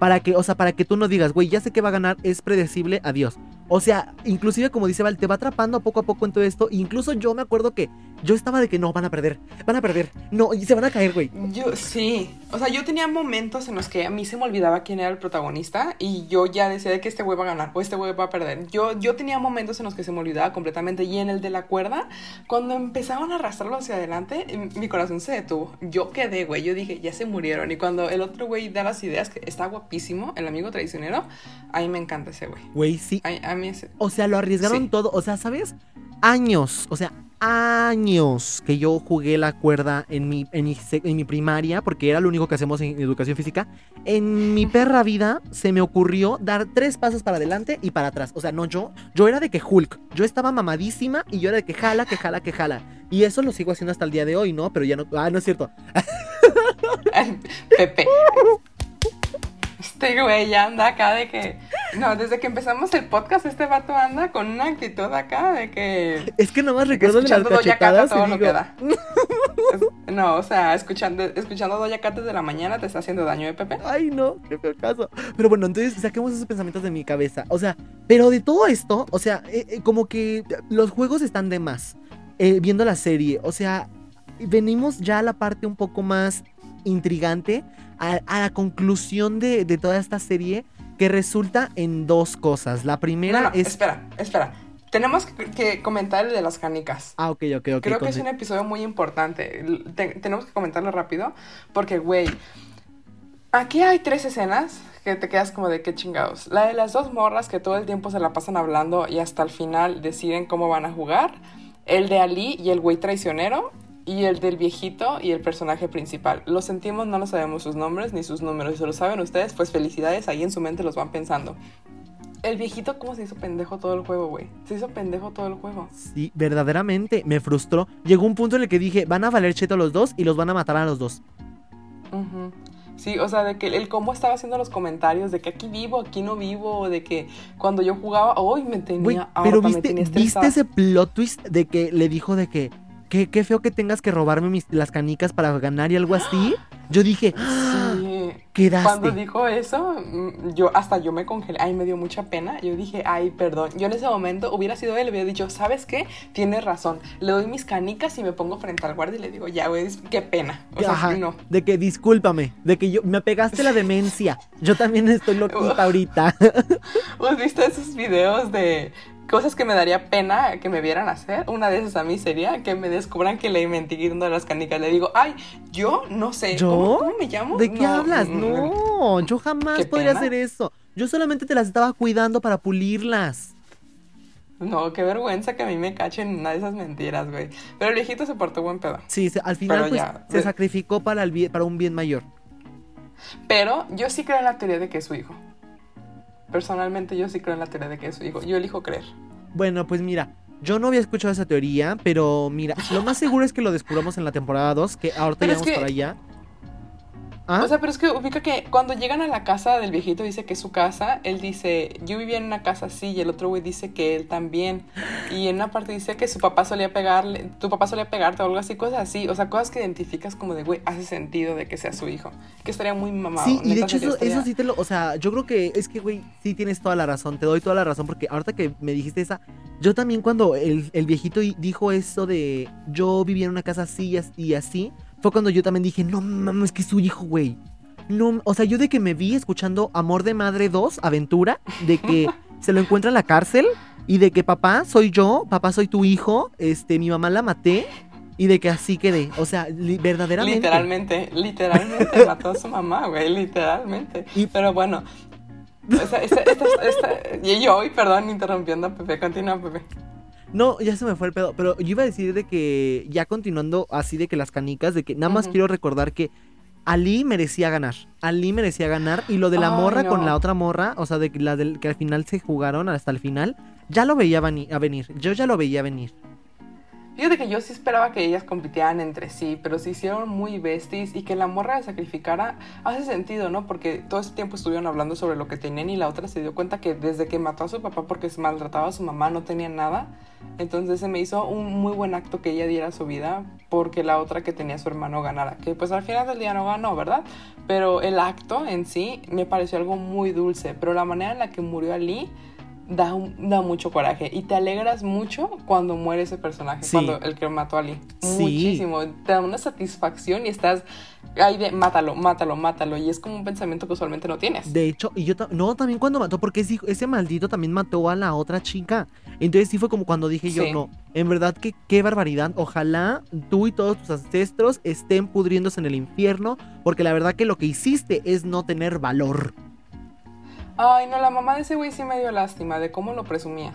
para que, o sea, para que tú no digas, güey, ya sé que va a ganar, es predecible, adiós. O sea, inclusive como dice Val, te va atrapando poco a poco en todo esto. Incluso yo me acuerdo que yo estaba de que no, van a perder, van a perder, no, y se van a caer, güey. Yo sí, o sea, yo tenía momentos en los que a mí se me olvidaba quién era el protagonista y yo ya decía de que este güey va a ganar o este güey va a perder. Yo, yo tenía momentos en los que se me olvidaba completamente y en el de la cuerda, cuando empezaban a arrastrarlo hacia adelante, mi corazón se detuvo. Yo quedé, güey, yo dije, ya se murieron. Y cuando el otro güey da las ideas, que está guapísimo, el amigo traicionero, a mí me encanta ese güey. Güey, sí. A, mí O sea, lo arriesgaron todo, o sea, ¿sabes? Años, o sea, años que yo jugué la cuerda en mi, en mi, primaria, porque era lo único que hacemos en educación física. En mi perra vida se me ocurrió dar tres pasos para adelante y para atrás. O sea, no yo, yo era de que Hulk, yo estaba mamadísima y yo era de que jala, que jala, que jala. Y eso lo sigo haciendo hasta el día de hoy, ¿no? Pero ya no. Ah, no es cierto. Pepe. Este güey ya anda acá de que. No, desde que empezamos el podcast, este vato anda con una actitud acá de que. Es que nomás recuerdo de las cachetadas todo da. no, o sea, escuchando, escuchando Doña Cat desde la mañana te está haciendo daño, ¿eh, Pepe? Ay, no, qué feo caso. Pero bueno, entonces saquemos esos pensamientos de mi cabeza. O sea, pero de todo esto, o sea, eh, eh, como que los juegos están de más. Eh, viendo la serie, o sea, venimos ya a la parte un poco más intrigante a, la conclusión de, toda esta serie que resulta en dos cosas. La primera es... Espera, espera. Tenemos que comentar el de las canicas. Ah, ok, ok, ok. Creo que es un episodio muy importante. tenemos que comentarlo rápido porque, güey, aquí hay tres escenas que te quedas como de qué chingados. La de las dos morras que todo el tiempo se la pasan hablando y hasta el final deciden cómo van a jugar. El de Ali y el güey traicionero y el del viejito y el personaje principal. Lo sentimos, no lo sabemos sus nombres ni sus números. Si se lo saben ustedes, pues felicidades, ahí en su mente los van pensando. El viejito, ¿cómo se hizo pendejo todo el juego, güey? Se hizo pendejo todo el juego. Sí, verdaderamente, me frustró. Llegó un punto en el que dije, van a valer cheto los dos y los van a matar a los dos. Sí, o sea, de que el cómo estaba haciendo los comentarios, de que aquí vivo, aquí no vivo, de que cuando yo jugaba, hoy me tenía... pero viste, ¿viste ese plot twist de que le dijo de que qué, qué feo que tengas que robarme mis, las canicas para ganar y algo así. Yo dije, sí. quedaste. Cuando dijo eso, mm, yo hasta yo me congelé. Ay, me dio mucha pena. Yo dije, ay, perdón. Yo en ese momento hubiera sido él, hubiera dicho, ¿sabes qué? Tienes razón. Le doy mis canicas y me pongo frente al guardia y le digo, ya, güey, qué pena. O sea, no. De que discúlpame, de que yo me pegaste la demencia. Yo también estoy loquita ahorita. ¿Has visto esos videos de cosas que me daría pena que me vieran hacer. Una de esas a mí sería que me descubran que le mentí quitando las canicas. Le digo, ay, yo no sé. ¿Yo? ¿Cómo, me llamo? ¿De qué hablas? Mm, no, yo jamás podría hacer eso. Yo solamente te las estaba cuidando para pulirlas. No, qué vergüenza que a mí me cachen una de esas mentiras, güey. Pero el viejito se portó buen pedo. Sí, al final pues, se sacrificó para, el para un bien mayor. Pero yo sí creo en la teoría de que es su hijo. Personalmente yo sí creo en la teoría de que es su hijo. Yo elijo creer. Bueno, pues mira, yo no había escuchado esa teoría, pero mira, lo más seguro es que lo descubramos en la temporada 2, que ahorita llegamos para allá. ¿Ah? O sea, pero es que ubica que cuando llegan a la casa del viejito dice que es su casa, él dice, yo vivía en una casa así, y el otro güey dice que él también. Y en una parte dice que su papá solía pegarle, tu papá solía pegarte o algo así, cosas así. O sea, cosas que identificas como de, güey, hace sentido de que sea su hijo. Que estaría muy mamado. Sí, y de hecho eso, eso, sí te lo, o sea, yo creo que es que, güey, sí tienes toda la razón, te doy toda la razón, porque ahorita que me dijiste esa, yo también cuando el, el viejito dijo eso de, yo vivía en una casa así y así, fue cuando yo también dije, no mames, que es su hijo, güey. No, o sea, yo de que me vi escuchando Amor de Madre 2, Aventura, de que se lo encuentra en la cárcel y de que papá soy yo, papá soy tu hijo, este, mi mamá la maté y de que así quedé. O sea, verdaderamente. Literalmente, literalmente mató a su mamá, güey, literalmente. Pero bueno, y yo, perdón, interrumpiendo a Pepe, continúa Pepe. No, ya se me fue el pedo, pero yo iba a decir de que, ya continuando así de que las canicas, de que nada más quiero recordar que Ali merecía ganar. Ali merecía ganar. Y lo de la morra con la otra morra, o sea, de la del, que al final se jugaron hasta el final, ya lo veía a venir. Yo ya lo veía venir. Fíjate que yo sí esperaba que ellas compitieran entre sí, pero se hicieron muy besties y que la morra se sacrificara hace sentido, ¿no? Porque todo ese tiempo estuvieron hablando sobre lo que tenían y la otra se dio cuenta que desde que mató a su papá porque se maltrataba a su mamá no tenía nada. Entonces se me hizo un muy buen acto que ella diera su vida porque la otra que tenía su hermano ganara. Que pues al final del día no ganó, ¿verdad? Pero el acto en sí me pareció algo muy dulce. Pero la manera en la que murió Ali da, da mucho coraje y te alegras mucho cuando muere ese personaje, cuando el que mató a Ali. Muchísimo. Te da una satisfacción y estás ahí de mátalo, mátalo, mátalo. Y es como un pensamiento que usualmente no tienes. De hecho, y yo no, también cuando mató, porque ese, ese maldito también mató a la otra chica. Entonces sí fue como cuando dije yo, no, en verdad que qué barbaridad. Ojalá tú y todos tus ancestros estén pudriéndose en el infierno, porque la verdad que lo que hiciste es no tener valor. Ay, no, la mamá de ese güey sí me dio lástima de cómo lo presumía.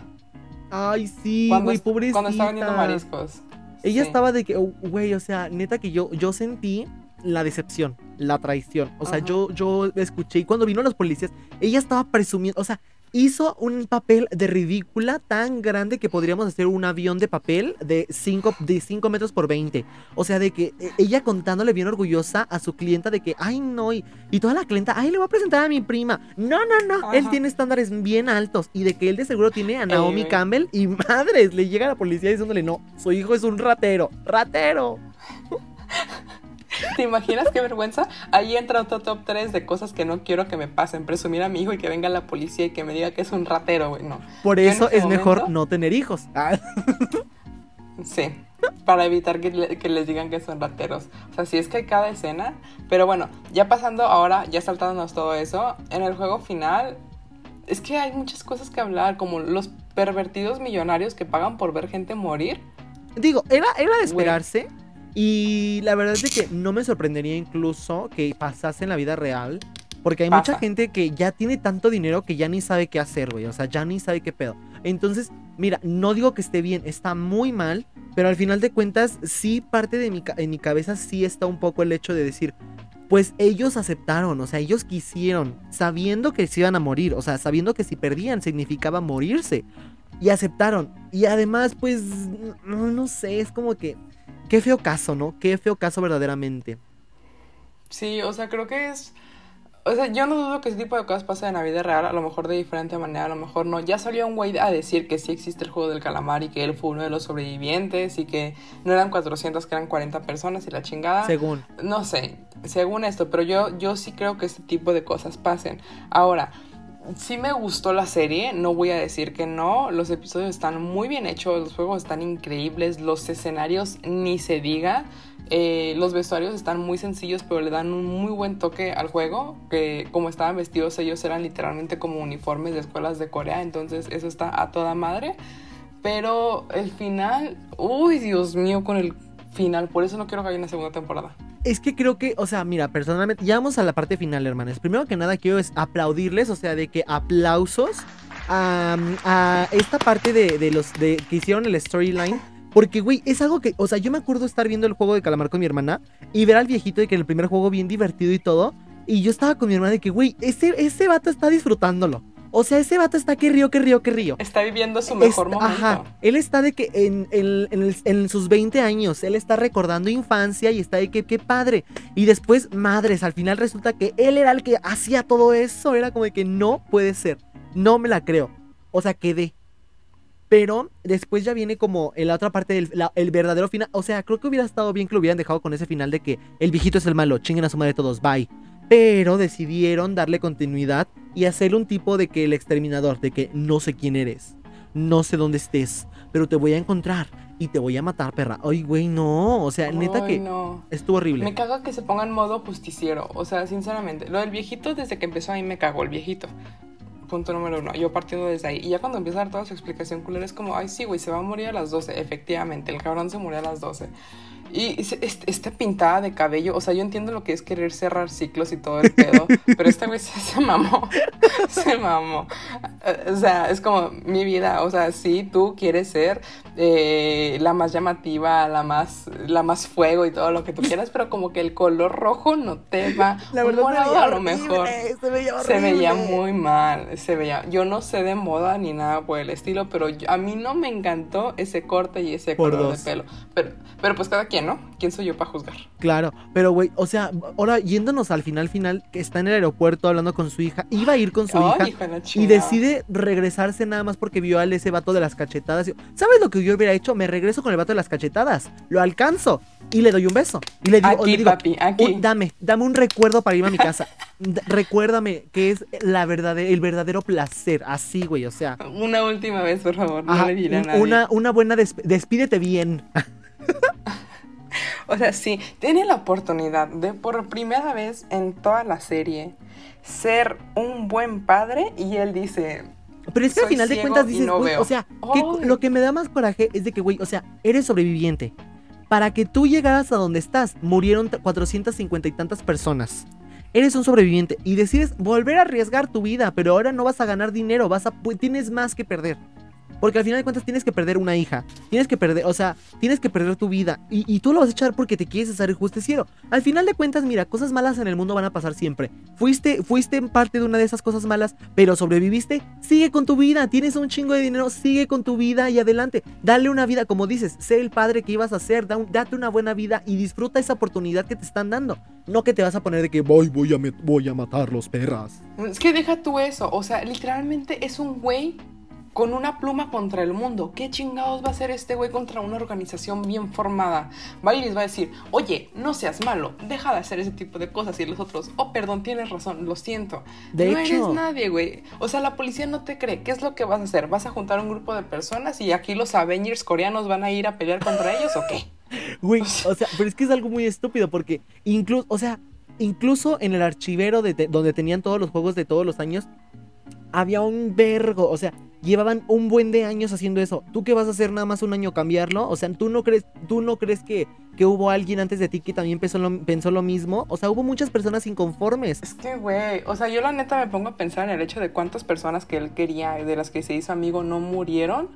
Ay, sí, güey, pobrecita. Cuando estaba vendiendo mariscos. Ella estaba de que, oh, güey, o sea, neta que yo, yo sentí la decepción, la traición. O sea, yo, yo escuché y cuando vino los policías, ella estaba presumiendo, o sea, hizo un papel de ridícula tan grande que podríamos hacer un avión de papel de 5 de cinco metros por 20. O sea, de que eh, ella contándole bien orgullosa a su clienta de que, ay, no, y, toda la clienta, ay, le voy a presentar a mi prima. No, no, no, él tiene estándares bien altos y de que él de seguro tiene a Naomi Campbell y madres, le llega a la policía diciéndole, no, su hijo es un ratero, ratero. ¿Te imaginas qué vergüenza? Ahí entra otro top 3 de cosas que no quiero que me pasen. Presumir a mi hijo y que venga la policía y que me diga que es un ratero, güey. No. Por eso es mejor no tener hijos. Ah. Sí, para evitar que, les digan que son rateros. O sea, sí es que hay cada escena. Pero bueno, ya pasando ahora, ya saltándonos todo eso, en el juego final, es que hay muchas cosas que hablar, como los pervertidos millonarios que pagan por ver gente morir. Digo, era, era de esperarse. Y la verdad es que no me sorprendería incluso que pasase en la vida real. Porque hay mucha gente que ya tiene tanto dinero que ya ni sabe qué hacer, güey. O sea, ya ni sabe qué pedo. Entonces, mira, no digo que esté bien, está muy mal. Pero al final de cuentas, sí, parte de mi, en mi cabeza sí está un poco el hecho de decir, pues ellos aceptaron, o sea, ellos quisieron, sabiendo que se iban a morir, o sea, sabiendo que si perdían significaba morirse. Y aceptaron. Y además, pues, no, no sé, es como que Qué feo caso, ¿no? Qué feo caso verdaderamente. Sí, o sea, creo que es... O sea, yo no dudo que ese tipo de cosas pasen en la vida real, a lo mejor de diferente manera, a lo mejor no. Ya salió un güey a decir que sí existe el juego del calamar y que él fue uno de los sobrevivientes y que no eran 400, que eran 40 personas y la chingada. Según. No sé, según esto, pero yo, yo sí creo que este tipo de cosas pasen. Ahora, sí me gustó la serie, no voy a decir que no, los episodios están muy bien hechos, los juegos están increíbles, los escenarios ni se diga, eh, los vestuarios están muy sencillos pero le dan un muy buen toque al juego, que como estaban vestidos ellos eran literalmente como uniformes de escuelas de Corea, entonces eso está a toda madre, pero el final, uy Dios mío con el final, por eso no quiero que haya una segunda temporada es que creo que, o sea, mira, personalmente, ya vamos a la parte final, hermanos. Primero que nada, quiero es aplaudirles, o sea, de que aplausos a, esta parte de, los de, que hicieron el storyline. Porque, güey, es algo que, o sea, yo me acuerdo estar viendo el juego de calamar con mi hermana y ver al viejito de que el primer juego bien divertido y todo. Y yo estaba con mi hermana de que, güey, ese, ese vato está disfrutándolo. O sea, ese vato está que río, que río, que río. Está viviendo su mejor momento. Ajá. Él está de que en, en, sus 20 años, él está recordando infancia y está de que qué padre. Y después, madres, al final resulta que él era el que hacía todo eso. Era como de que no puede ser. No me la creo. O sea, quedé. Pero después ya viene como en la otra parte del el verdadero final. O sea, creo que hubiera estado bien que lo hubieran dejado con ese final de que el viejito es el malo, chinguen a su madre todos, bye. Pero decidieron darle continuidad y hacerle un tipo de que el exterminador, de que no sé quién eres, no sé dónde estés, pero te voy a encontrar y te voy a matar, perra. Ay, güey, no. O sea, neta que no. estuvo horrible. Me caga que se ponga en modo justiciero. O sea, sinceramente, lo del viejito desde que empezó a mí me cagó el viejito. punto número uno. Yo partiendo desde ahí. Y ya cuando empieza a dar toda su explicación culera, es como, ay, sí, güey, se va a morir a las 12. Efectivamente, el cabrón se murió a las 12. Y esta pintada de cabello, o sea, yo entiendo lo que es querer cerrar ciclos y todo el pedo, pero esta vez se, mamó, se mamó. O sea, es como mi vida, o sea, sí, tú quieres ser eh, la más llamativa, la más, la más fuego y todo lo que tú quieras, pero como que el color rojo no te va. La verdad, a lo mejor se veía, se veía muy mal, se veía. Yo no sé de moda ni nada por el estilo, pero a mí no me encantó ese corte y ese color de pelo. Pero, pero pues cada quien, ¿no? ¿Quién soy yo para juzgar? Claro, pero güey, o sea, ahora yéndonos al final, final, que está en el aeropuerto hablando con su hija, iba a ir con su hija y decide regresarse nada más porque vio a ese vato de las cachetadas. ¿Sabes lo que yo hubiera hecho? Me regreso con el vato de las cachetadas, lo alcanzo y le doy un beso. Y le digo, aquí, papi, aquí. dame, dame un recuerdo para irme a mi casa. recuérdame que es la verdadera, el verdadero placer, así, güey, o sea. Una última vez, por favor, no le diré a nadie. Una, una buena despídete bien. o sea, sí, tiene la oportunidad de por primera vez en toda la serie ser un buen padre y él dice... Pero es que al final de cuentas dices, güey, o sea, lo que me da más coraje es de que, güey, o sea, eres sobreviviente. Para que tú llegaras a donde estás, murieron 450 y tantas personas. Eres un sobreviviente y decides volver a arriesgar tu vida, pero ahora no vas a ganar dinero, vas a tienes más que perder. Porque al final de cuentas tienes que perder una hija. Tienes que perder, o sea, tienes que perder tu vida. Y, tú lo vas a echar porque te quieres hacer el justiciero. Al final de cuentas, mira, cosas malas en el mundo van a pasar siempre. Fuiste, fuiste parte de una de esas cosas malas, pero sobreviviste. Sigue con tu vida. Tienes un chingo de dinero. Sigue con tu vida y adelante. Dale una vida, como dices, sé el padre que ibas a ser. date una buena vida y disfruta esa oportunidad que te están dando. No que te vas a poner de que voy, voy a, voy a matar los perras. Es que deja tú eso. O sea, literalmente es un güey con una pluma contra el mundo. ¿Qué chingados va a hacer este güey contra una organización bien formada? Va y les va a decir, oye, no seas malo, deja de hacer ese tipo de cosas. Y los otros, oh, perdón, tienes razón, lo siento. De no eres nadie, güey. O sea, la policía no te cree. ¿Qué es lo que vas a hacer? ¿Vas a juntar un grupo de personas y aquí los Avengers coreanos van a ir a pelear contra ellos o qué? Güey, o sea, pero es que es algo muy estúpido porque incluso, o sea, incluso en el archivero de, donde tenían todos los juegos de todos los años, había un vergo, o sea, llevaban un buen de años haciendo eso. ¿Tú qué vas a hacer nada más un año cambiarlo? O sea, ¿tú no crees, tú no crees que, que hubo alguien antes de ti que también pensó lo, pensó lo mismo? O sea, hubo muchas personas inconformes. Es que, güey, o sea, yo la neta me pongo a pensar en el hecho de cuántas personas que él quería, de las que se hizo amigo, no murieron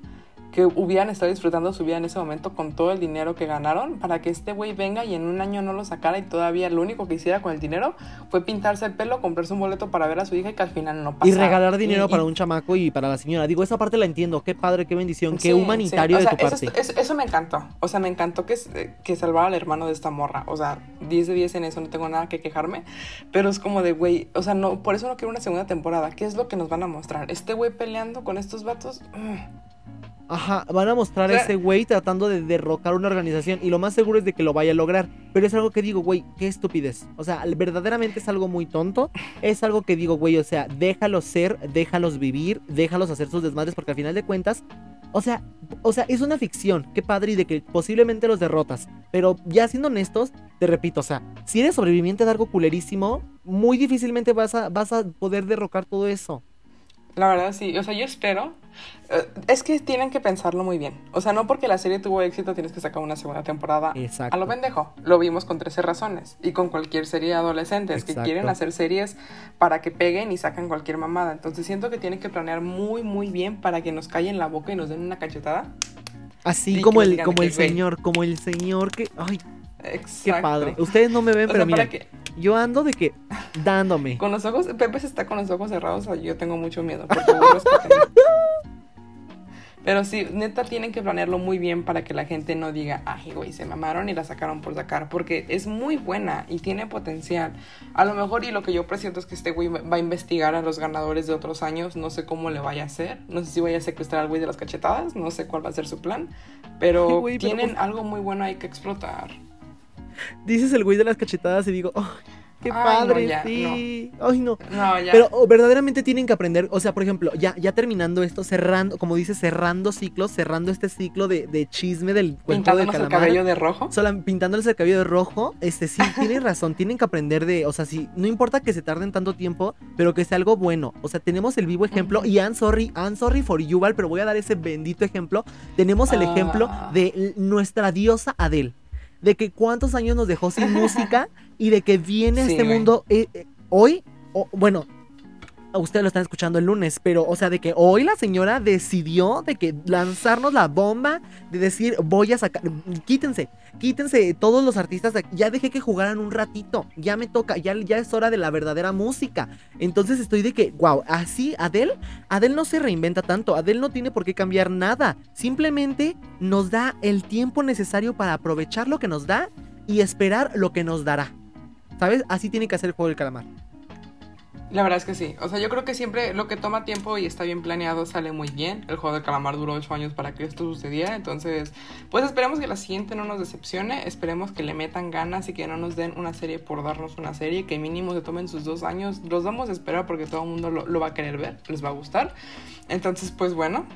que hubieran estado disfrutando su vida en ese momento con todo el dinero que ganaron para que este güey venga y en un año no lo sacara y todavía lo único que hiciera con el dinero fue pintarse el pelo, comprarse un boleto para ver a su hija y que al final no pasara. Y regalar dinero para un chamaco y para la señora. Digo, esa parte la entiendo. Qué padre, qué bendición, qué humanitario de tu parte. Eso, me encantó. O sea, me encantó que, que salvara al hermano de esta morra. O sea, 10 de 10 en eso, no tengo nada que quejarme. Pero es como de, güey, o sea, no, por eso no quiero una segunda temporada. ¿Qué es lo que nos van a mostrar? Este güey peleando con estos vatos. Ajá, van a mostrar a ese güey tratando de derrocar una organización y lo más seguro es de que lo vaya a lograr. Pero es algo que digo, güey, qué estupidez. O sea, verdaderamente es algo muy tonto. Es algo que digo, güey, o sea, déjalos ser, déjalos vivir, déjalos hacer sus desmadres porque al final de cuentas, o sea, o sea, es una ficción, qué padre y de que posiblemente los derrotas. Pero ya siendo honestos, te repito, o sea, si eres sobreviviente de algo culerísimo, muy difícilmente vas a, vas a poder derrocar todo eso. La verdad sí, o sea, yo espero. Eh, es que tienen que pensarlo muy bien. O sea, no porque la serie tuvo éxito tienes que sacar una segunda temporada Exacto. a lo pendejo. Lo vimos con 13 razones y con cualquier serie de adolescentes que quieren hacer series para que peguen y sacan cualquier mamada. Entonces siento que tienen que planear muy, muy bien para que nos callen la boca y nos den una cachetada. Así como el, como el señor, como el señor que. Ay, Qué padre. Ustedes no me ven, pero mira, yo ando de que dándome. Con los ojos, Pepe se está con los ojos cerrados, yo tengo mucho miedo. Pero sí, neta tienen que planearlo muy bien para que la gente no diga, ay, güey, se mamaron y la sacaron por sacar, porque es muy buena y tiene potencial. A lo mejor, y lo que yo presiento es que este güey va a investigar a los ganadores de otros años, no sé cómo le vaya a hacer, no sé si vaya a secuestrar al güey de las cachetadas, no sé cuál va a ser su plan, pero tienen algo muy bueno ahí que explotar. Dices el güey de las cachetadas y digo, Qué Ay, padre, no, ya, sí. Ay, no. No, ya. Pero oh, verdaderamente tienen que aprender, o sea, por ejemplo, ya, ya terminando esto, cerrando, como dice, cerrando ciclos, cerrando este ciclo de, de chisme del cuento del Pintándonos el calamar. cabello de rojo. Sola- pintándoles el cabello de rojo, este sí, tienen razón, tienen que aprender de, o sea, sí, no importa que se tarden tanto tiempo, pero que sea algo bueno. O sea, tenemos el vivo ejemplo, y I'm sorry, I'm sorry for Yuval, pero voy a dar ese bendito ejemplo. Tenemos el Ah. ejemplo de nuestra diosa Adele. De que cuántos años nos dejó sin música y de que viene a Sí, este mundo eh, eh, hoy, o- bueno, ustedes lo están escuchando el lunes, pero o sea, de que hoy la señora decidió de que lanzarnos la bomba, de decir, voy a sacar, quítense, quítense todos los artistas, ya dejé que jugaran un ratito, ya me toca, ya, ya es hora de la verdadera música. Entonces estoy de que, wow, así Adele, Adele no se reinventa tanto, Adele no tiene por qué cambiar nada, simplemente nos da el tiempo necesario para aprovechar lo que nos da y esperar lo que nos dará. ¿Sabes? Así tiene que hacer el juego del calamar. La verdad es que sí. O sea, yo creo que siempre lo que toma tiempo y está bien planeado sale muy bien. El juego de calamar duró 8 años para que esto sucediera. Entonces, pues esperemos que la siguiente no nos decepcione. Esperemos que le metan ganas y que no nos den una serie por darnos una serie. Que mínimo se tomen sus dos años. Los vamos a esperar porque todo el mundo lo, lo va a querer ver. Les va a gustar. Entonces, pues bueno.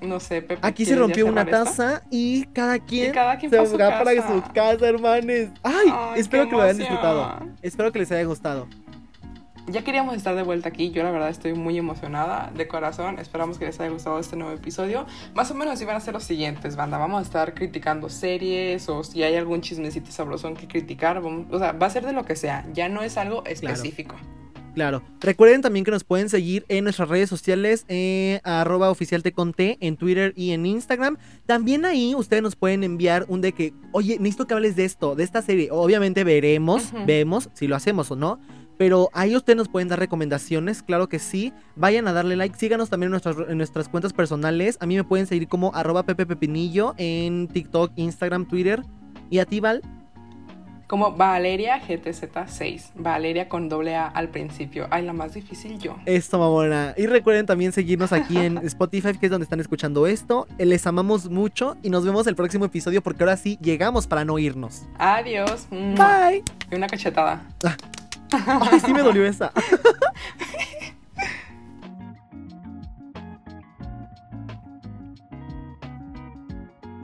No sé, Pepe. Aquí se ¿quieres ya rompió una esto? taza y cada quien, Y cada quien se va para su casa, hermanes. Ay, Ay, espero que lo hayan disfrutado. Espero que les haya gustado. Ya queríamos estar de vuelta aquí, yo la verdad estoy muy emocionada de corazón, esperamos que les haya gustado este nuevo episodio. Más o menos iban a ser los siguientes, banda, vamos a estar criticando series o si hay algún chismecito sabrosón que criticar, vamos- o sea, va a ser de lo que sea, ya no es algo específico. Claro. Recuerden también que nos pueden seguir en nuestras redes sociales, eh, arroba oficialteconté, en Twitter y en Instagram. También ahí ustedes nos pueden enviar un de que, oye, necesito que hables de esto, de esta serie. Obviamente veremos, vemos si lo hacemos o no. Pero ahí ustedes nos pueden dar recomendaciones, claro que sí. Vayan a darle like, síganos también en nuestras, en nuestras cuentas personales. A mí me pueden seguir como arroba Pepe Pepinillo en TikTok, Instagram, Twitter. ¿Y a ti, Val? Como Valeria GTZ6, Valeria con doble A al principio, ay, la más difícil yo. Esto, mamona. Y recuerden también seguirnos aquí en Spotify, que es donde están escuchando esto. Les amamos mucho y nos vemos el próximo episodio porque ahora sí llegamos para no irnos. Adiós. Bye. Y una cachetada. Ah, sí me dolió esa.